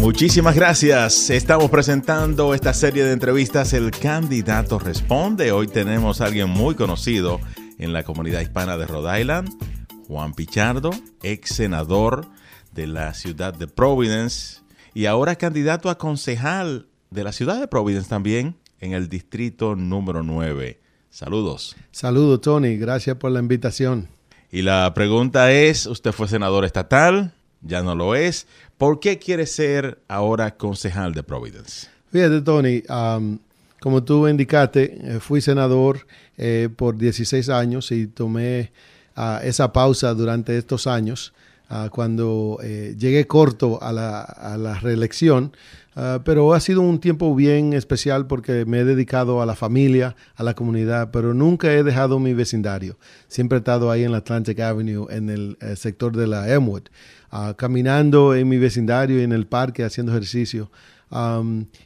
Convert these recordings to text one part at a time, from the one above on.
Muchísimas gracias. Estamos presentando esta serie de entrevistas El Candidato Responde. Hoy tenemos a alguien muy conocido en la comunidad hispana de Rhode Island, Juan Pichardo, ex senador de la ciudad de Providence y ahora candidato a concejal de la ciudad de Providence también en el distrito número 9. Saludos. Saludos, Tony. Gracias por la invitación. Y la pregunta es, usted fue senador estatal, ya no lo es. ¿Por qué quiere ser ahora concejal de Providence? Fíjate, Tony, como tú indicaste, eh, fui senador eh, por 16 años y tomé ah, esa pausa durante estos años ah, cuando eh, llegué corto a la, a la reelección. Ah, pero ha sido un tiempo bien especial porque me he dedicado a la familia, a la comunidad, pero nunca he dejado mi vecindario. Siempre he estado ahí en la Atlantic Avenue, en el sector de la Emwood. Ah, caminando en mi vecindario y en el parque haciendo ejercicio.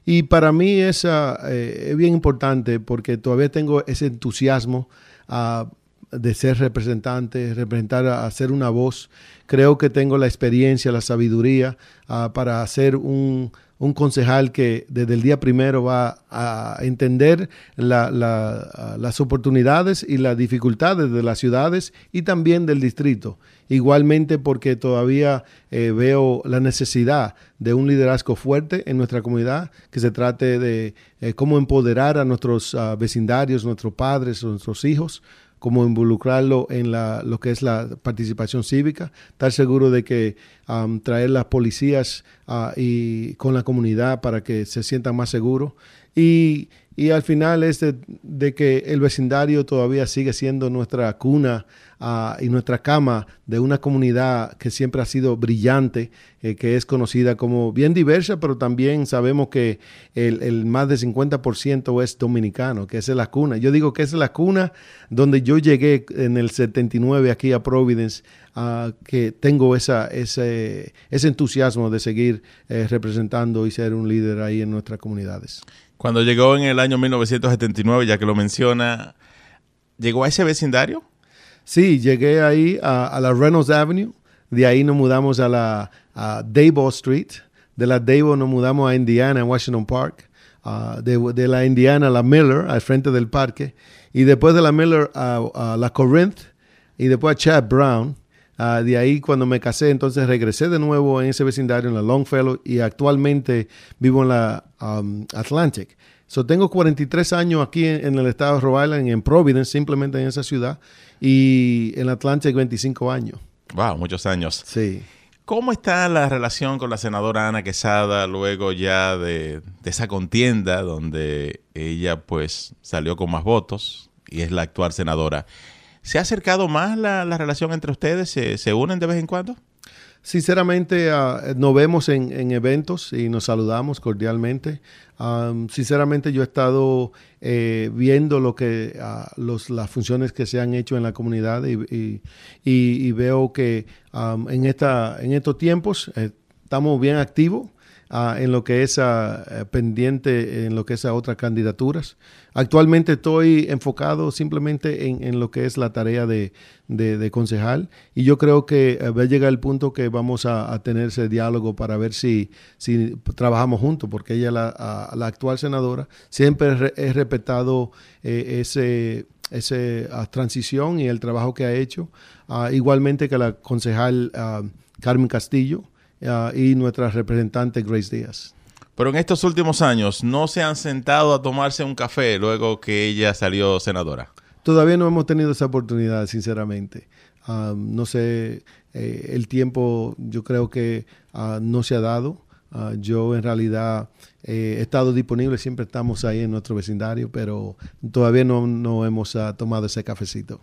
y para mí eh, es, bien importante porque todavía tengo ese entusiasmo uh, de ser representante, representar, hacer una voz. Creo que tengo la experiencia, la sabiduría para hacer un, un concejal que desde el día primero va a entender las oportunidades y las dificultades de las ciudades y también del distrito. Igualmente porque todavía eh, veo la necesidad de un liderazgo fuerte en nuestra comunidad, que se trate de eh, cómo empoderar a nuestros ah, vecindarios, nuestros padres, nuestros hijos, como involucrarlo en la, lo que es la participación cívica, estar seguro de que traer las policías ah, y con la comunidad para que se sientan más seguros. Y, y al final es que el vecindario todavía sigue siendo nuestra cuna Ah, y nuestra cama de una comunidad que siempre ha sido brillante, eh, que es conocida como bien diversa, pero también sabemos que el, más del 50% es dominicano, que es la cuna. Yo digo que es la cuna donde yo llegué en el 79 aquí a Providence, ah, que tengo esa, ese, ese entusiasmo de seguir eh, representando y ser un líder ahí en nuestras comunidades. Cuando llegó en el año 1979, ya que lo menciona, ¿llegó a ese vecindario? Sí, llegué ahí a, la Reynolds Avenue, de ahí nos mudamos a la a Street, de la Davo nos mudamos a Indiana, Washington Park, uh, de, la Indiana a la Miller, al frente del parque, y después de la Miller a, la Corinth, y después a Chad Brown. Uh, de ahí cuando me casé, entonces regresé de nuevo en ese vecindario, en la Longfellow, y actualmente vivo en la um, Atlantic. So, tengo 43 años aquí en, el estado de Rhode Island, en Providence, simplemente en esa ciudad, y en Atlantic 25 años. Wow, muchos años. Sí. ¿Cómo está la relación con la senadora Ana Quesada luego ya de, esa contienda donde ella pues salió con más votos y es la actual senadora? ¿Se ha acercado más la, relación entre ustedes? ¿Se, unen de vez en cuando? Sinceramente, uh, nos vemos en, en, eventos y nos saludamos cordialmente sinceramente yo he estado eh, viendo lo que ah, los, las funciones que se han hecho en la comunidad y, veo que en, esta, en estos tiempos eh, estamos bien activos Ah, en lo que es uh, pendiente, en lo que es a otras candidaturas. Actualmente estoy enfocado simplemente en, lo que es la tarea de, concejal y yo creo que eh, va a llegar el punto que vamos a, tener ese diálogo para ver si, si trabajamos juntos, porque ella, la, la actual senadora, siempre he respetado eh, ese esa transición y el trabajo que ha hecho, igualmente que la concejal Carmen Castillo, Ah, y nuestra representante Grace Díaz. Pero en estos últimos años, ¿no se han sentado a tomarse un café luego que ella salió senadora? Todavía no hemos tenido esa oportunidad, sinceramente. Ah, no sé, eh, el tiempo yo creo que ah, no se ha dado. yo en realidad eh, he estado disponible, siempre estamos ahí en nuestro vecindario, pero todavía no, no hemos tomado ese cafecito.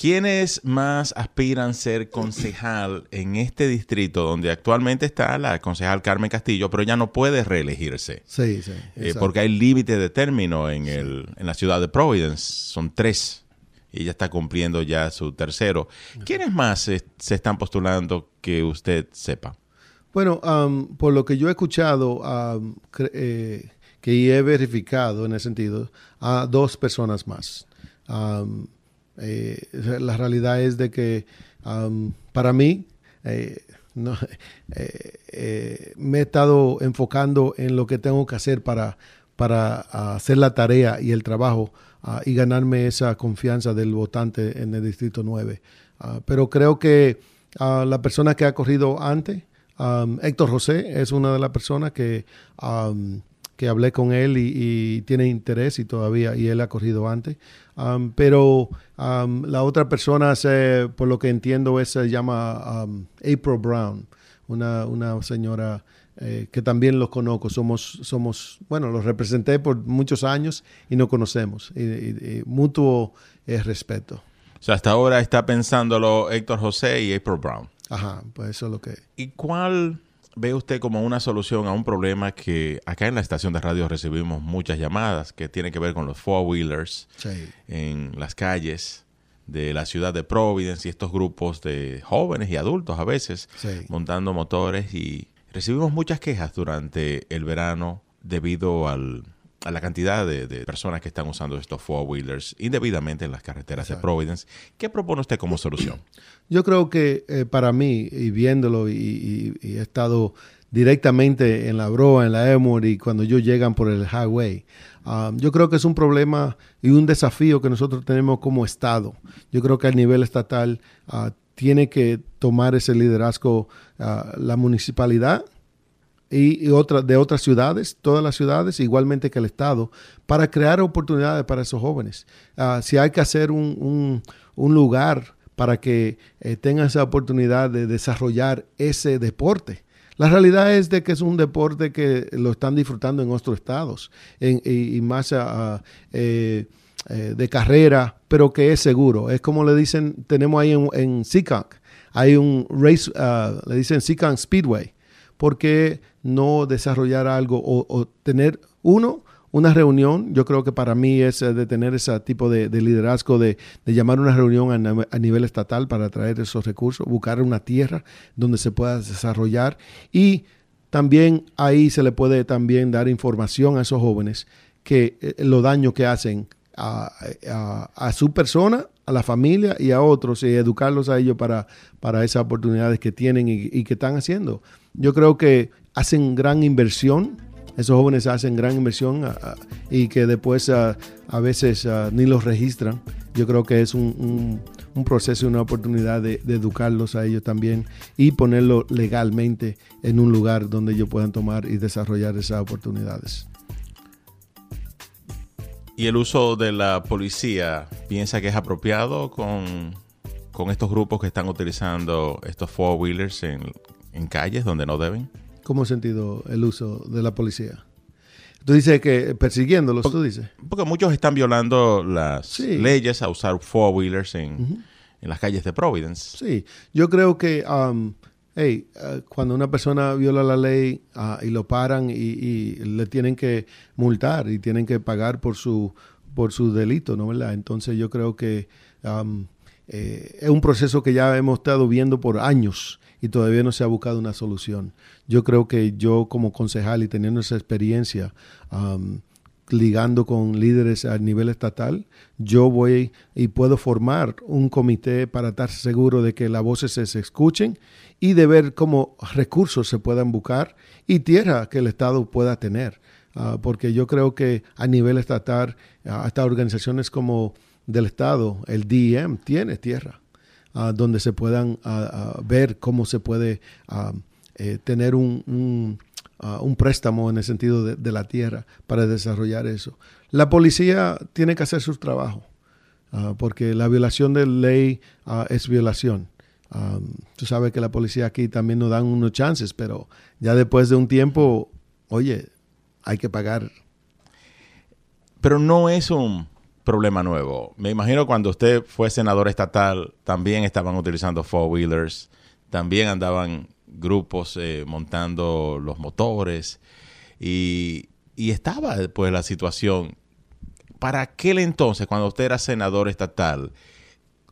¿Quiénes más aspiran a ser concejal en este distrito donde actualmente está la concejal Carmen Castillo, pero ya no puede reelegirse? Sí, sí. Eh, porque hay límite de término en, el, en la ciudad de Providence. Son tres. Y ella está cumpliendo ya su tercero. ¿Quiénes más se, están postulando que usted sepa? Bueno, um, por lo que yo he escuchado um, eh, que he verificado en ese sentido, a dos personas más. Um, eh, la realidad es de que para mí, eh, no, me he estado enfocando en lo que tengo que hacer para, para hacer la tarea y el trabajo uh, y ganarme esa confianza del votante en el Distrito 9. Uh, pero creo que uh, la persona que ha corrido antes, um, Héctor José, es una de las personas que, que hablé con él y, y, tiene interés y todavía, y él ha corrido antes. Um, pero la otra persona, se, por lo que entiendo, es, se llama April Brown, una, una señora eh, que también los conozco. Somos, somos, bueno, los representé por muchos años y nos conocemos. Y, y, y mutuo eh, respeto. O sea, hasta ahora está pensándolo Héctor José y April Brown. Ajá, pues eso es lo que... ¿Y cuál ve usted como una solución a un problema que acá en la estación de radio recibimos muchas llamadas que tiene que ver con los four-wheelers Sí. en las calles de la ciudad de Providence y estos grupos de jóvenes y adultos a veces Sí. montando motores y recibimos muchas quejas durante el verano debido al, a la cantidad de, de personas que están usando estos four-wheelers indebidamente en las carreteras de Exacto. Providence. ¿Qué propone usted como solución? Yo creo que eh, para mí, y viéndolo, y, y- y he estado directamente en la Broa, en la Emory, cuando ellos llegan por el highway, um, yo creo que es un problema y un desafío que nosotros tenemos como Estado. Yo creo que a nivel estatal ah, tiene que tomar ese liderazgo ah, la municipalidad y, y otra, de otras ciudades, todas las ciudades, igualmente que el Estado, para crear oportunidades para esos jóvenes. Ah, si hay que hacer un, un- lugar para que eh, tengan esa oportunidad de desarrollar ese deporte. La realidad es de que es un deporte que lo están disfrutando en otros estados y, más ah, ah, eh, eh, de carrera, pero que es seguro. Es como le dicen, tenemos ahí en, en hay un race, ah, le dicen Seekonk Speedway. ¿Por qué no desarrollar algo o, tener, uno, una reunión? Yo creo que para mí es eh, de tener ese tipo de, de liderazgo, de, llamar una reunión a, nivel estatal para traer esos recursos, buscar una tierra donde se pueda desarrollar y también ahí se le puede también dar información a esos jóvenes que eh, los daños que hacen a, a- su persona, a la familia y a otros y educarlos a ellos para, para esas oportunidades que tienen y, que están haciendo. Yo creo que hacen gran inversión, esos jóvenes hacen gran inversión y que después a, veces ni los registran. Yo creo que es un, un- un proceso y una oportunidad de, de educarlos a ellos también y ponerlo legalmente en un lugar donde ellos puedan tomar y desarrollar esas oportunidades. ¿Y el uso de la policía piensa que es apropiado con, con estos grupos que están utilizando estos four-wheelers en, en calles donde no deben? ¿Cómo sentido el uso de la policía? Tú dices que persiguiéndolos, tú dices. Porque muchos están violando las Sí. leyes a usar four-wheelers en, en las calles de Providence. Sí, yo creo que, um, hey, uh, cuando una persona viola la ley uh, y lo paran y, le tienen que multar y tienen que pagar por su por su delito, ¿no verdad? Entonces yo creo que um, es un proceso que ya hemos estado viendo por años y todavía no se ha buscado una solución. Yo creo que yo como concejal y teniendo esa experiencia, um, ligando con líderes a nivel estatal, yo voy y puedo formar un comité para estar seguro de que las voces se escuchen y de ver cómo recursos se puedan buscar y tierra que el Estado pueda tener. Ah, porque yo creo que a nivel estatal, ah, hasta organizaciones como del Estado, el DEM, tiene tierra ah, donde se puedan ver cómo se puede eh, tener un, un, préstamo en el sentido de, de la tierra para desarrollar eso. La policía tiene que hacer su trabajo, porque la violación de ley es violación. Um, tú sabes que la policía aquí también nos dan unos chances, pero ya después de un tiempo, oye, hay que pagar. Pero no es un problema nuevo. Me imagino cuando usted fue senador estatal, también estaban utilizando four-wheelers, también andaban grupos eh, montando los motores y, y estaba pues la situación. Para aquel entonces, cuando usted era senador estatal,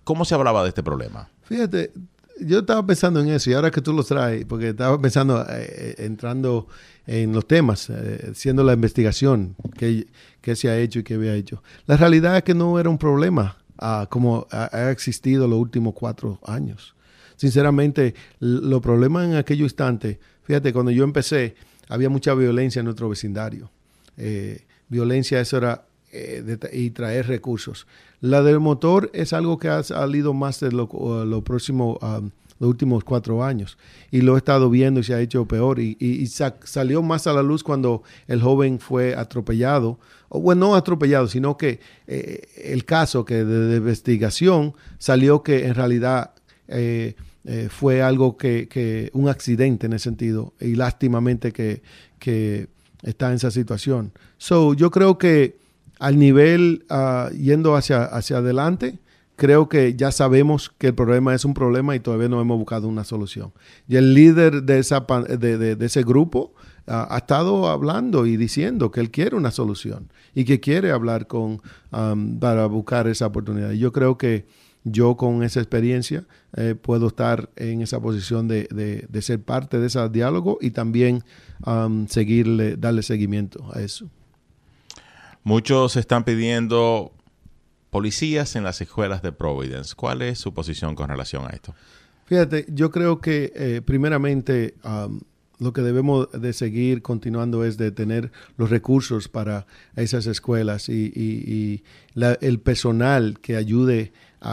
¿cómo se hablaba de este problema? Fíjate, yo estaba pensando en eso y ahora que tú lo traes, porque estaba pensando, eh, entrando en los temas, eh, haciendo la investigación que, que, se ha hecho y que había hecho. La realidad es que no era un problema uh, como ha, existido los últimos cuatro años. sinceramente, los problemas en aquellos instantes, fíjate, cuando yo empecé, había mucha violencia en nuestro vecindario. Eh, violencia, eso era eh, y traer recursos. La del motor es algo que ha salido más de lo, lo próximo, um, los últimos cuatro años. Y lo he estado viendo y se ha hecho peor. Y, salió más a la luz cuando el joven fue atropellado. O, bueno, no atropellado, sino que eh, el caso que de, investigación salió que en realidad eh, eh, fue algo que, que, un accidente en ese sentido. Y lástimamente que, que está en esa situación. So, yo creo que al nivel uh, yendo hacia, hacia adelante, creo que ya sabemos que el problema es un problema y todavía no hemos buscado una solución. Y el líder de, esa, de, de, ese grupo uh, ha estado hablando y diciendo que él quiere una solución y que quiere hablar con, um, para buscar esa oportunidad. Y yo creo que yo con esa experiencia eh, puedo estar en esa posición de, de, ser parte de ese diálogo y también um, seguirle, darle seguimiento a eso. Muchos están pidiendo policías en las escuelas de Providence. ¿Cuál es su posición con relación a esto? Fíjate, yo creo que eh, primeramente um, lo que debemos de seguir continuando es de tener los recursos para esas escuelas y, el personal que ayude a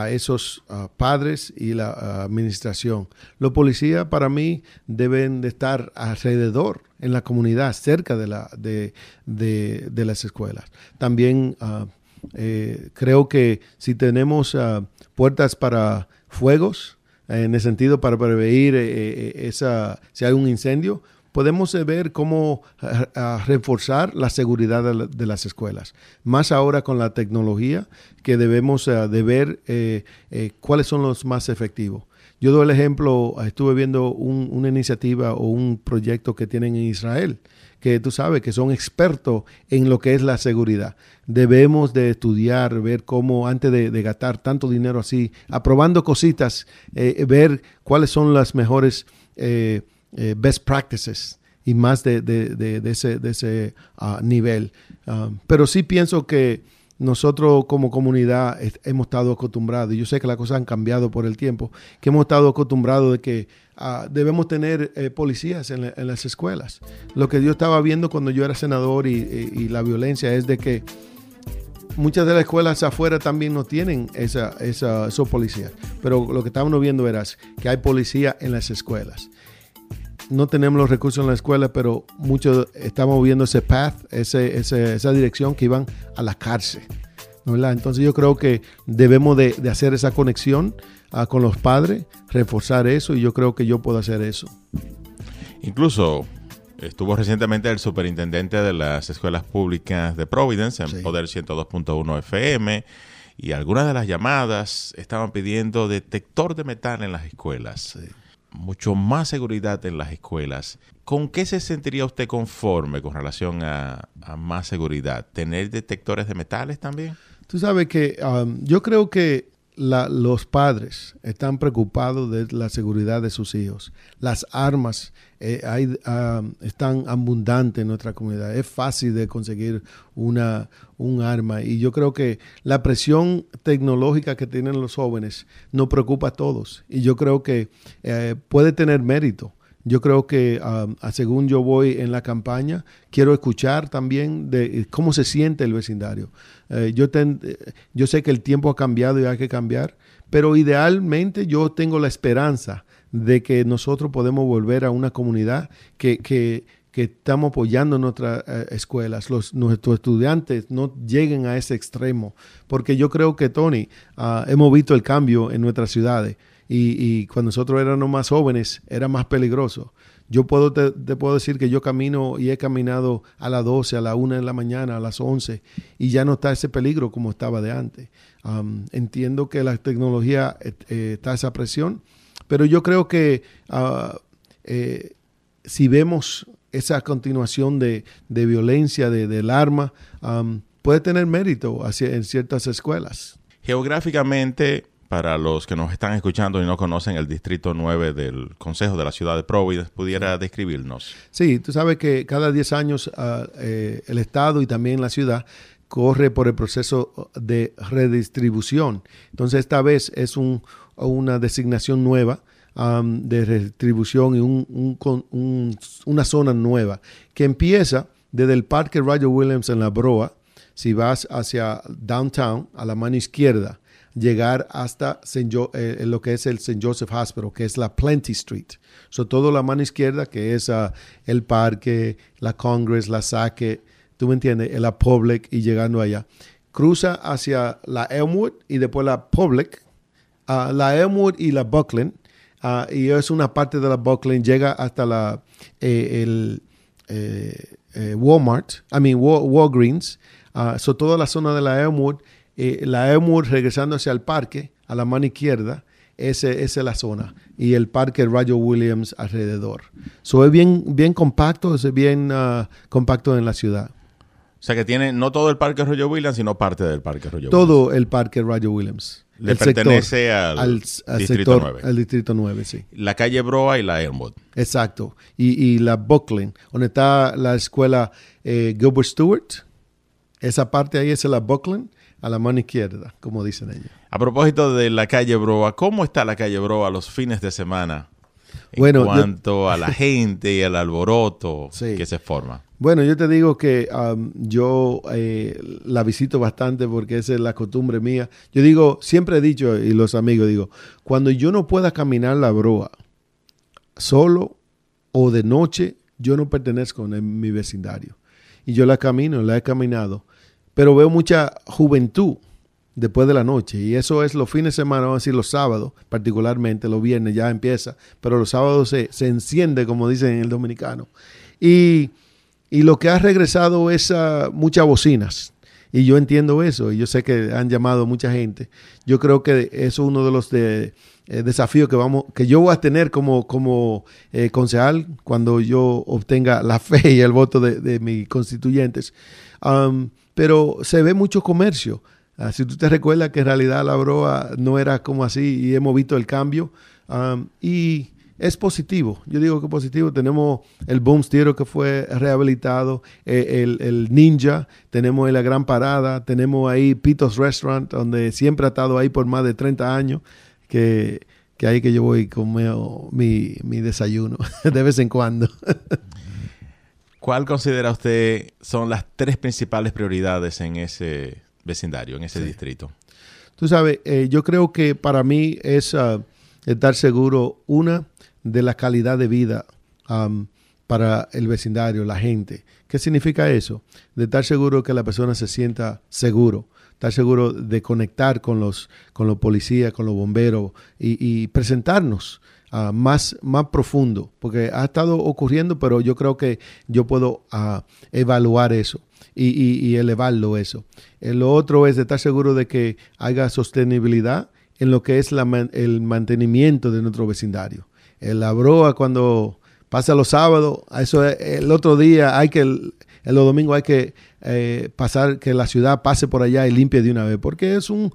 esos uh, padres y la uh, administración. Los policías para mí deben de estar alrededor en la comunidad, cerca de, la, de, de, las escuelas. También uh, eh, creo que si tenemos ah, puertas para fuegos, en el sentido para prevenir eh, eh, esa, si hay un incendio, podemos ver cómo reforzar la seguridad de, las escuelas. Más ahora con la tecnología que debemos de ver cuáles son los más efectivos. Yo doy el ejemplo, estuve viendo una iniciativa o un proyecto que tienen en Israel, que tú sabes que son expertos en lo que es la seguridad. Debemos de estudiar, ver cómo antes de, gastar tanto dinero así, aprobando cositas, eh, ver cuáles son las mejores eh, eh, best practices y más de, ese, de ese ah, nivel. Ah, pero sí pienso que nosotros como comunidad hemos estado acostumbrados, y yo sé que las cosas han cambiado por el tiempo, que hemos estado acostumbrados de que ah, debemos tener eh, policías en, las escuelas. Lo que yo estaba viendo cuando yo era senador y, la violencia es de que muchas de las escuelas afuera también no tienen esa, esa, esos policías, pero lo que estábamos viendo era que hay policía en las escuelas no tenemos los recursos en la escuela, pero muchos estamos viendo ese path, ese, esa dirección que iban a la cárcel. Entonces yo creo que debemos de, hacer esa conexión ah, con los padres, reforzar eso y yo creo que yo puedo hacer eso. Incluso estuvo recientemente el superintendente de las escuelas públicas de Providence en Poder 102.1 FM y algunas de las llamadas estaban pidiendo detector de metal en las escuelas. Sí mucho más seguridad en las escuelas. ¿Con qué se sentiría usted conforme con relación a, más seguridad? ¿Tener detectores de metales también? Tú sabes que um, yo creo que los padres están preocupados de la seguridad de sus hijos. Las armas eh, um, están abundantes en nuestra comunidad. Es fácil de conseguir una, un arma y yo creo que la presión tecnológica que tienen los jóvenes nos preocupa a todos y yo creo que eh, puede tener mérito yo creo que um, según yo voy en la campaña, quiero escuchar también de eh, cómo se siente el vecindario. Eh, yo, eh, yo sé que el tiempo ha cambiado y hay que cambiar, pero idealmente yo tengo la esperanza de que nosotros podemos volver a una comunidad que, que, estamos apoyando nuestras escuelas, los, nuestros estudiantes no lleguen a ese extremo, porque yo creo que, Tony, ah, hemos visto el cambio en nuestras ciudades y, cuando nosotros éramos más jóvenes era más peligroso. Yo puedo, te, puedo decir que yo camino y he caminado a las 12, a la 1 de la mañana, a las 11 y ya no está ese peligro como estaba de antes. entiendo que la tecnología eh, eh, está esa presión, pero yo creo que eh, si vemos esa continuación de, violencia, de, del arma, puede tener mérito en ciertas escuelas. Geográficamente, para los que nos están escuchando y no conocen el Distrito 9 del Consejo de la Ciudad de Providence, pudiera describirnos. Sí, tú sabes que cada 10 años eh, el Estado y también la ciudad corre por el proceso de redistribución. Entonces esta vez es un, una designación nueva um, de redistribución y una zona nueva que empieza desde el Parque Roger Williams en la Broa, si vas hacia downtown, a la mano izquierda, llegar hasta eh, lo que es el St. Joseph Hospital, que es la Plenty Street. So, todo la mano izquierda, que es ah, el parque, la Congress, la Saque, tú me entiendes, la Public y llegando allá. Cruza hacia la Elmwood y después la Public, uh, la Elmwood y la Buckland. Uh, y es una parte de la Buckland, llega hasta la, eh, eh, Walmart, I mean Walgreens. so toda la zona de la Elmwood, la Elmwood regresando hacia el parque, a la mano izquierda, esa es la zona. Y el parque Rayo Williams alrededor. So es bien, bien compacto, es bien compacto en la ciudad. O sea que tiene no todo el Parque Roger Williams, sino parte del Parque Roger Williams. Todo el Parque Roger Williams. Le pertenece al, Distrito 9. Al Distrito 9, sí. La calle Broa y la Elmwood. Exacto. Y, la Buckland, donde está la escuela eh, Gilbert Stewart. Esa parte ahí es la Buckland, a la mano izquierda, como dicen ellos. A propósito de la calle Broa, ¿cómo está la calle Broa los fines de semana? En cuanto a la gente y al alboroto que se forma. Bueno, yo te digo que um, yo eh, la visito bastante porque esa es la costumbre mía. Yo digo, siempre he dicho, y los amigos digo, cuando yo no pueda caminar la broa solo o de noche, yo no pertenezco en mi vecindario. Y yo la camino, la he caminado, pero veo mucha juventud después de la noche. Y eso es los fines de semana, vamos a decir los sábados, particularmente los viernes ya empieza, pero los sábados se, se enciende, como dicen en el dominicano. Y y lo que ha regresado es muchas bocinas. Y yo entiendo eso, y yo sé que han llamado mucha gente. Yo creo que es uno de los de, eh, desafíos que vamos, que yo voy a tener como, como eh, concejal cuando yo obtenga la fe y el voto de, mis constituyentes. Um, pero se ve mucho comercio. Ah, si tú te recuerdas que en realidad la broa no era como así y hemos visto el cambio. Um, y es positivo. Yo digo que positivo. Tenemos el Boom Stereo que fue rehabilitado, eh, el, Ninja, tenemos la Gran Parada, tenemos ahí Pitos Restaurant, donde siempre ha estado ahí por más de 30 años, que, que ahí que yo voy y mi, mi desayuno de vez en cuando. ¿Cuál considera usted son las tres principales prioridades en ese vecindario, en ese distrito? Tú sabes, eh, yo creo que para mí es uh, estar seguro, una, de la calidad de vida um, para el vecindario, la gente. ¿Qué significa eso? De estar seguro que la persona se sienta seguro, estar seguro de conectar con los, con los policías, con los bomberos y, presentarnos uh, más, más profundo, porque ha estado ocurriendo, pero yo creo que yo puedo uh, evaluar eso. Y, elevarlo eso. Eh, lo otro es estar seguro de que haya sostenibilidad en lo que es el mantenimiento de nuestro vecindario la broa cuando pasa los sábados, eso el otro día hay que, el, los domingos hay que eh, pasar, que la ciudad pase por allá y limpie de una vez, porque es un, eh,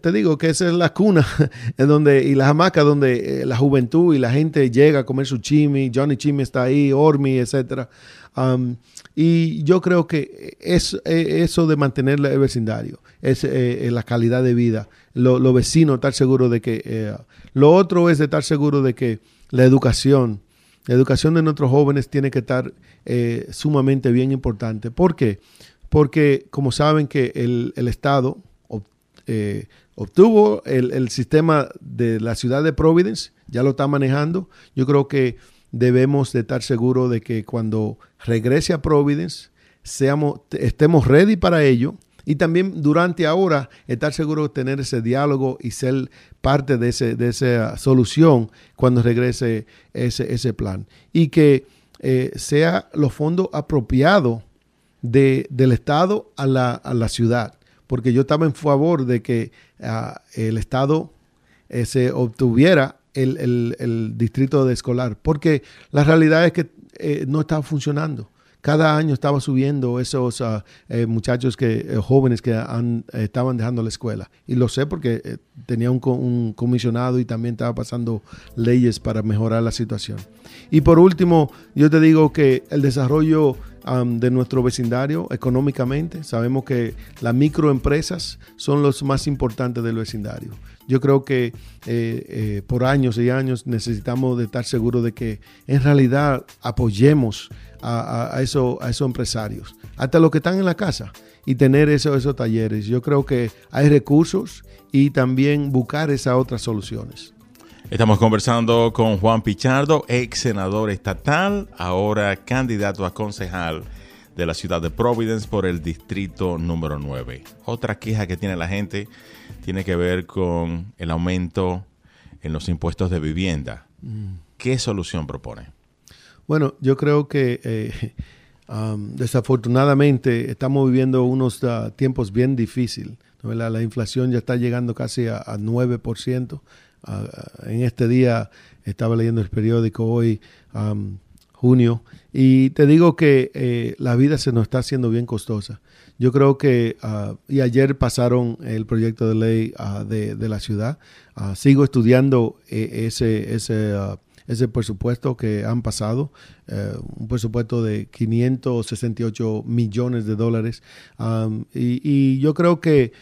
te digo que esa es la cuna en donde, y las hamacas donde eh, la juventud y la gente llega a comer su chimi, Johnny Chimi está ahí, Ormi, etcétera. Um, y yo creo que es, eso de mantener el vecindario, es la calidad de vida, los lo vecinos estar seguros de que... lo otro es de estar seguro de que la educación, la educación de nuestros jóvenes tiene que estar eh, sumamente bien importante. ¿Por qué? Porque como saben que el, Estado eh, obtuvo el, sistema de la ciudad de Providence, ya lo está manejando, yo creo que debemos de estar seguros de que cuando regrese a Providence, seamos, estemos ready para ello y también durante ahora estar seguro de tener ese diálogo y ser parte de, ese, de esa solución cuando regrese ese, ese plan. Y que eh, sea los fondos apropiados de, del Estado a la, a la, ciudad. Porque yo estaba en favor de que ah, el Estado eh, se obtuviera el, el, distrito de escolar. Porque la realidad es que eh, no está funcionando cada año estaba subiendo esos ah, eh, muchachos que eh, jóvenes que estaban dejando la escuela. Y lo sé porque tenía un, comisionado y también estaba pasando leyes para mejorar la situación. Y por último, yo te digo que el desarrollo um, de nuestro vecindario económicamente. Sabemos que las microempresas son los más importantes del vecindario. Yo creo que eh, eh, por años y años necesitamos estar seguros de que en realidad apoyemos a, eso, a esos empresarios, hasta los que están en la casa, y tener esos talleres. Yo creo que hay recursos y también buscar esas otras soluciones. Estamos conversando con Juan Pichardo, ex senador estatal, ahora candidato a concejal de la ciudad de Providence por el distrito número 9. Otra queja que tiene la gente tiene que ver con el aumento en los impuestos de vivienda. Mm. ¿Qué solución propone? Bueno, yo creo que eh, desafortunadamente estamos viviendo unos ah, tiempos bien difíciles. La inflación ya está llegando casi a, a 9% en este día estaba leyendo el periódico hoy, junio, y te digo que eh, la vida se nos está haciendo bien costosa. Yo creo que, ah, y ayer pasaron el proyecto de ley ah, de, la ciudad, ah, sigo estudiando eh, ese, ese, ese presupuesto que han pasado, eh, un presupuesto de 568 millones de dólares, y, yo creo que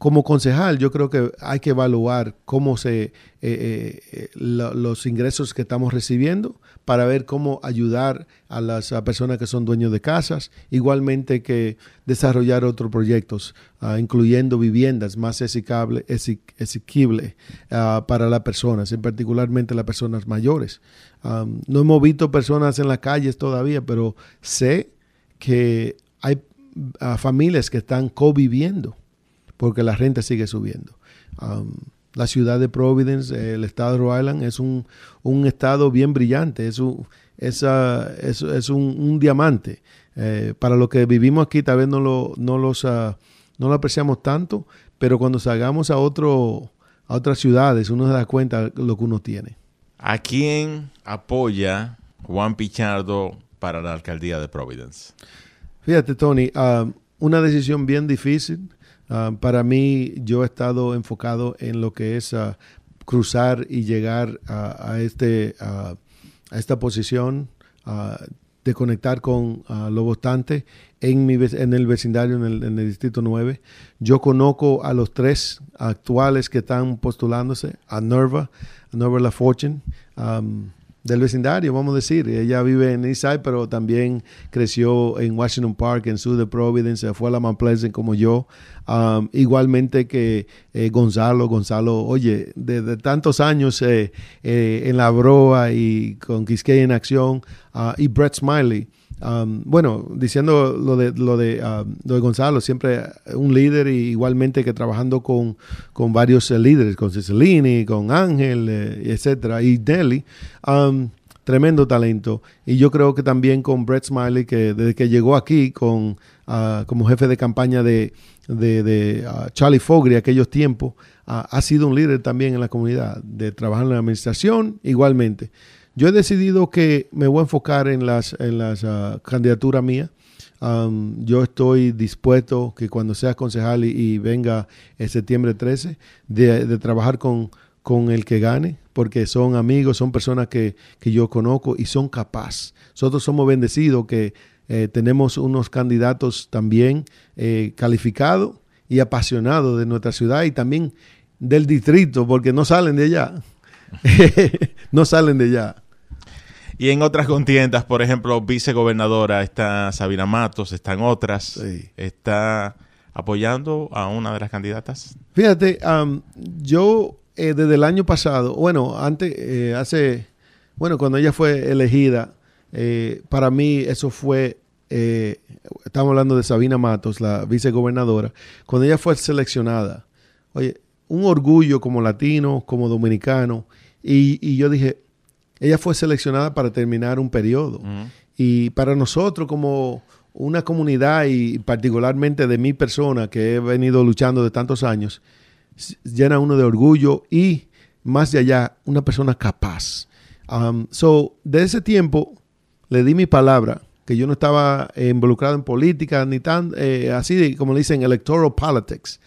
como concejal, yo creo que hay que evaluar cómo se eh, eh, los ingresos que estamos recibiendo para ver cómo ayudar a las personas que son dueños de casas, igualmente que desarrollar otros proyectos, ah, incluyendo viviendas más asequibles uh, para las personas, en particularmente las personas mayores. no hemos visto personas en las calles todavía, pero sé que hay ah, familias que están conviviendo porque la renta sigue subiendo. Um, la ciudad de Providence, el estado de Rhode Island, es un, estado bien brillante, es un, es, es, un, diamante. Eh, para lo que vivimos aquí tal vez no lo, no los, uh, no lo apreciamos tanto, pero cuando salgamos a, otro, a otras ciudades uno se da cuenta de lo que uno tiene. ¿A quién apoya Juan Pichardo para la alcaldía de Providence? Fíjate, Tony, uh, una decisión bien difícil. Ah, para mí, yo he estado enfocado en lo que es ah, cruzar y llegar a, este, a esta posición, de conectar con los votantes en, mi, en el vecindario, en el, Distrito 9. Yo conozco a los tres actuales que están postulándose, a Nerva, a Nerva La Fortune, del vecindario, vamos a decir. Ella vive en Eastside, pero también creció en Washington Park, en Sur de Providence, fue a la Mount Pleasant como yo. Igualmente que eh, Gonzalo, Gonzalo, oye, desde tantos años eh, eh, en la broa y con Quisqueya en acción, uh, y Brett Smiley. Um, bueno, diciendo lo de, lo de, um, lo de Gonzalo, siempre un líder y igualmente que trabajando con, con varios líderes, con Cicilini, con Ángel, etcétera, y Deli. tremendo talento. Y yo creo que también con Brett Smiley, que desde que llegó aquí con, uh, como jefe de campaña de, de, de uh, Charlie Fogri aquellos tiempos, uh, ha sido un líder también en la comunidad, de trabajar en la administración igualmente. Yo he decidido que me voy a enfocar en las, en las uh, candidaturas mías. Um, yo estoy dispuesto que cuando sea concejal y, venga el septiembre 13, de, de trabajar con, con el que gane, porque son amigos, son personas que, que yo conozco y son capaces. Nosotros somos bendecidos que eh, tenemos unos candidatos también eh, calificados y apasionados de nuestra ciudad y también del distrito, porque no salen de allá. no salen de allá. Y en otras contiendas, por ejemplo, vicegobernadora, está Sabina Matos, están otras. ¿Está apoyando a una de las candidatas? Fíjate, yo eh, desde el año pasado, bueno, antes, hace, bueno, cuando ella fue elegida, para mí eso fue eh, estamos hablando de Sabina Matos, la vicegobernadora, cuando ella fue seleccionada, oye, un orgullo como latino, como dominicano, y, yo dije, ella fue seleccionada para terminar un periodo. Y para nosotros como una comunidad y particularmente de mi persona que he venido luchando de tantos años, llena uno de orgullo y más de allá, una persona capaz. Um, so, de ese tiempo le di mi palabra que yo no estaba involucrado en política ni tan eh, así como le dicen electoral politics.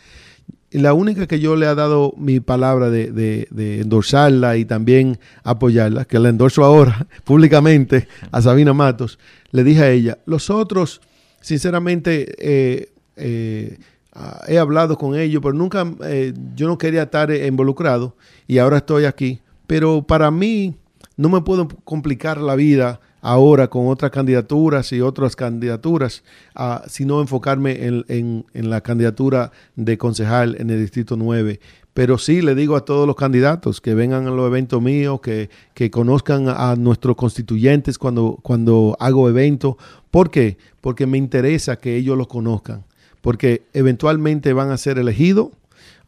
La única que yo le he dado mi palabra de, de, endorsarla y también apoyarla, que la endorso ahora públicamente a Sabina Matos, le dije a ella, los otros, sinceramente, eh, eh, ah, he hablado con ellos, pero nunca, eh, yo no quería estar involucrado y ahora estoy aquí. Pero para mí no me puedo complicar la vida ahora con otras candidaturas y otras candidaturas, uh, sino enfocarme en, la candidatura de concejal en el Distrito 9. Pero sí le digo a todos los candidatos que vengan a los eventos míos, que, que conozcan a nuestros constituyentes cuando, cuando hago eventos. ¿Por qué? Porque me interesa que ellos los conozcan. Porque eventualmente van a ser elegidos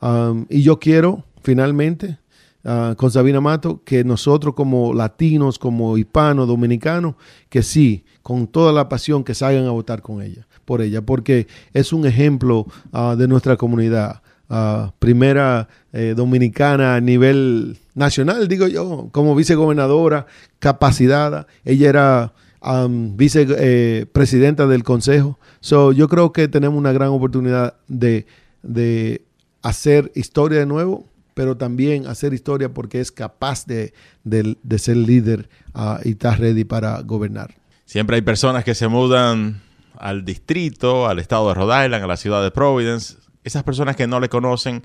um, y yo quiero finalmente Ah, con Sabina Mato, que nosotros como latinos, como hispanos, dominicanos, que sí, con toda la pasión que salgan a votar con ella, por ella, porque es un ejemplo ah, de nuestra comunidad. Ah, primera eh, dominicana a nivel nacional, digo yo, como vicegobernadora, capacitada. Ella era vicepresidenta eh, del consejo. So, yo creo que tenemos una gran oportunidad de, de hacer historia de nuevo pero también hacer historia porque es capaz de, ser líder ah, y está ready para gobernar. Siempre hay personas que se mudan al distrito, al estado de Rhode Island, a la ciudad de Providence. Esas personas que no le conocen,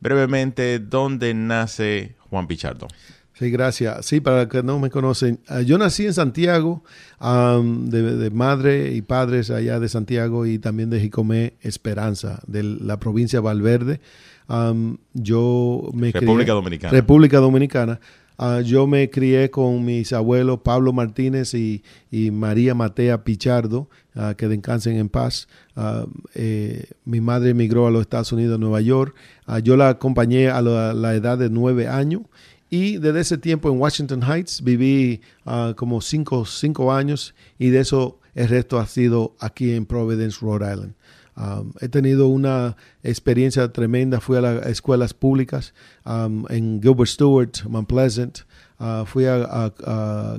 brevemente, ¿dónde nace Juan Pichardo? Sí, gracias. Sí, para los que no me conocen, ah, yo nací en Santiago, de, madre y padres allá de Santiago y también de Jicomé Esperanza, de la provincia de Valverde yo me República Dominicana. República Dominicana. Ah, yo me crié con mis abuelos Pablo Martínez y, María Matea Pichardo, uh, que descansen en paz. Eh, mi madre emigró a los Estados Unidos, a Nueva York. yo la acompañé a la, edad de nueve años y desde ese tiempo en Washington Heights viví como cinco, cinco años y de eso el resto ha sido aquí en Providence, Rhode Island. He tenido una experiencia tremenda. Fui a las escuelas públicas en Gilbert Stewart, Mount Pleasant. Uh, fui a,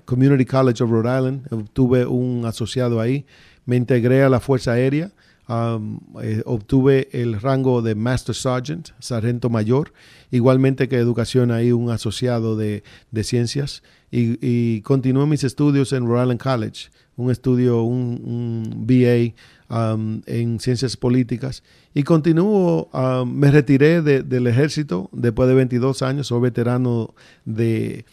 Community College of Rhode Island. Tuve un asociado ahí. Me integré a la Fuerza Aérea. Eh, obtuve el rango de Master Sergeant, sargento mayor, igualmente que educación ahí un asociado de, de ciencias y, y, continué mis estudios en Rhode Island College, un estudio, un, un BA En ciencias políticas. Y continúo, um, me retiré del ejército después de 22 años, soy veterano de,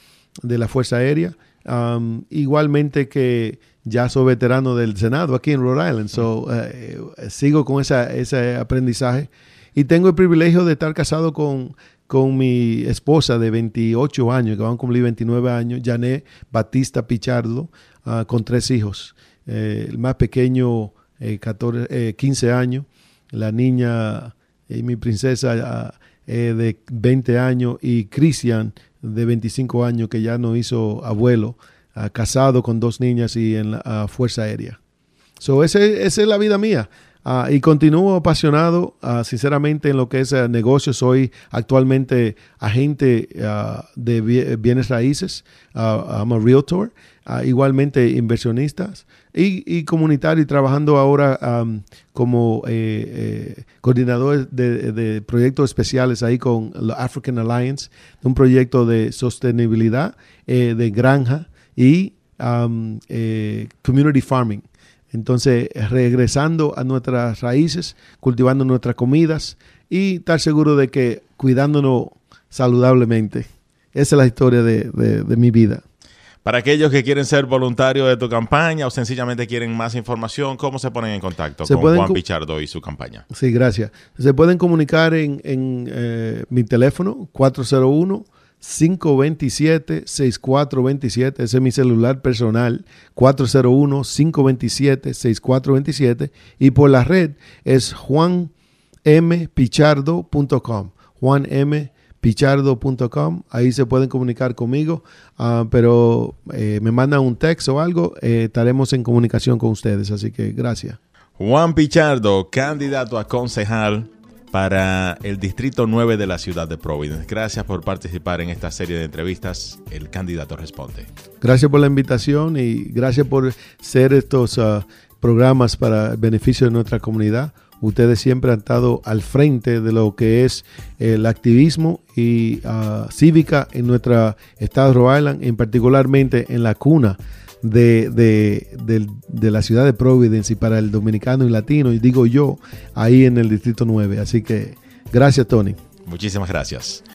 la Fuerza Aérea, um, igualmente que ya soy veterano del Senado aquí en Rhode Island, so, eh, sigo con esa, ese aprendizaje. Y tengo el privilegio de estar casado con, con mi esposa de 28 años, que van a cumplir 29 años, Jané Batista Pichardo, uh, con tres hijos. Eh, el más pequeño 14, 15 eh, años, la niña y mi princesa eh, de 20 años y Cristian de 25 años que ya no hizo abuelo, casado con dos niñas y en la Fuerza Aérea. So, esa es la vida mía. Ah, y continúo apasionado, ah, sinceramente, en lo que es uh, negocio. Soy actualmente agente de bienes raíces. I'm a realtor. igualmente inversionistas y, comunitario y trabajando ahora como eh, eh, coordinador de, proyectos especiales ahí con la African Alliance, un proyecto de sostenibilidad eh, de granja y community farming. Entonces, regresando a nuestras raíces, cultivando nuestras comidas y estar seguro de que cuidándonos saludablemente. Esa es la historia de, mi vida. Para aquellos que quieren ser voluntarios de tu campaña o sencillamente quieren más información, ¿cómo se ponen en contacto con Juan Pichardo y su campaña? Sí, gracias. Se pueden comunicar en, eh, mi teléfono 401 527-6427. Ese es mi celular personal, 401-527-6427. Y por la red es juanmpichardo.com. juanmpichardo.com. Ahí se pueden comunicar conmigo, ah, pero eh, me mandan un texto o algo, eh, estaremos en comunicación con ustedes. Así que gracias. Juan Pichardo, candidato a concejal para el Distrito 9 de la ciudad de Providence. Gracias por participar en esta serie de entrevistas. El candidato responde. Gracias por la invitación y gracias por ser estos ah, programas para el beneficio de nuestra comunidad. ustedes siempre han estado al frente de lo que es el activismo y uh, cívica en nuestra estado de Rhode Island, en particularmente en la cuna de, de, de, de, la ciudad de Providence y para el dominicano y latino, y digo yo, ahí en el Distrito 9. Así que gracias, Tony. Muchísimas gracias.